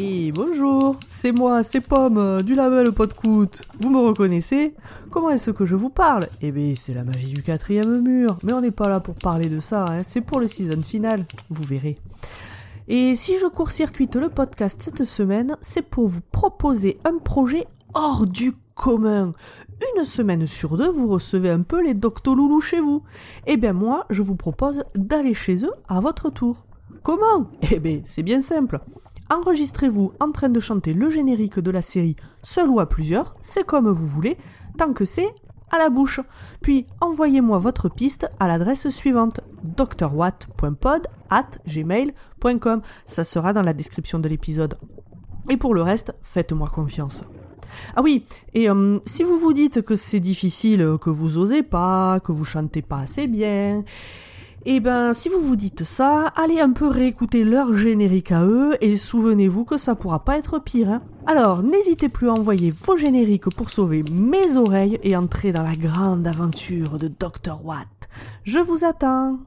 Et bonjour, c'est moi, c'est Pomme, euh, du label Podcoot. Vous me reconnaissez? Comment est-ce que je vous parle? Eh bien, c'est la magie du quatrième mur. Mais on n'est pas là pour parler de ça, hein. c'est pour le season final, vous verrez. Et si je court-circuite le podcast cette semaine, c'est pour vous proposer un projet hors du commun. Une semaine sur deux, vous recevez un peu les doctoloulous chez vous. Eh bien moi, je vous propose d'aller chez eux à votre tour. Comment? Eh bien, c'est bien simple. Enregistrez-vous en train de chanter le générique de la série seul ou à plusieurs, c'est comme vous voulez, tant que c'est à la bouche. Puis envoyez-moi votre piste à l'adresse suivante drwatt.pod at gmail.com. Ça sera dans la description de l'épisode. Et pour le reste, faites-moi confiance. Ah oui, et euh, si vous vous dites que c'est difficile, que vous osez pas, que vous chantez pas assez bien, eh ben, si vous vous dites ça, allez un peu réécouter leur générique à eux et souvenez-vous que ça pourra pas être pire. Hein. Alors, n'hésitez plus à envoyer vos génériques pour sauver mes oreilles et entrer dans la grande aventure de Dr. Watt. Je vous attends.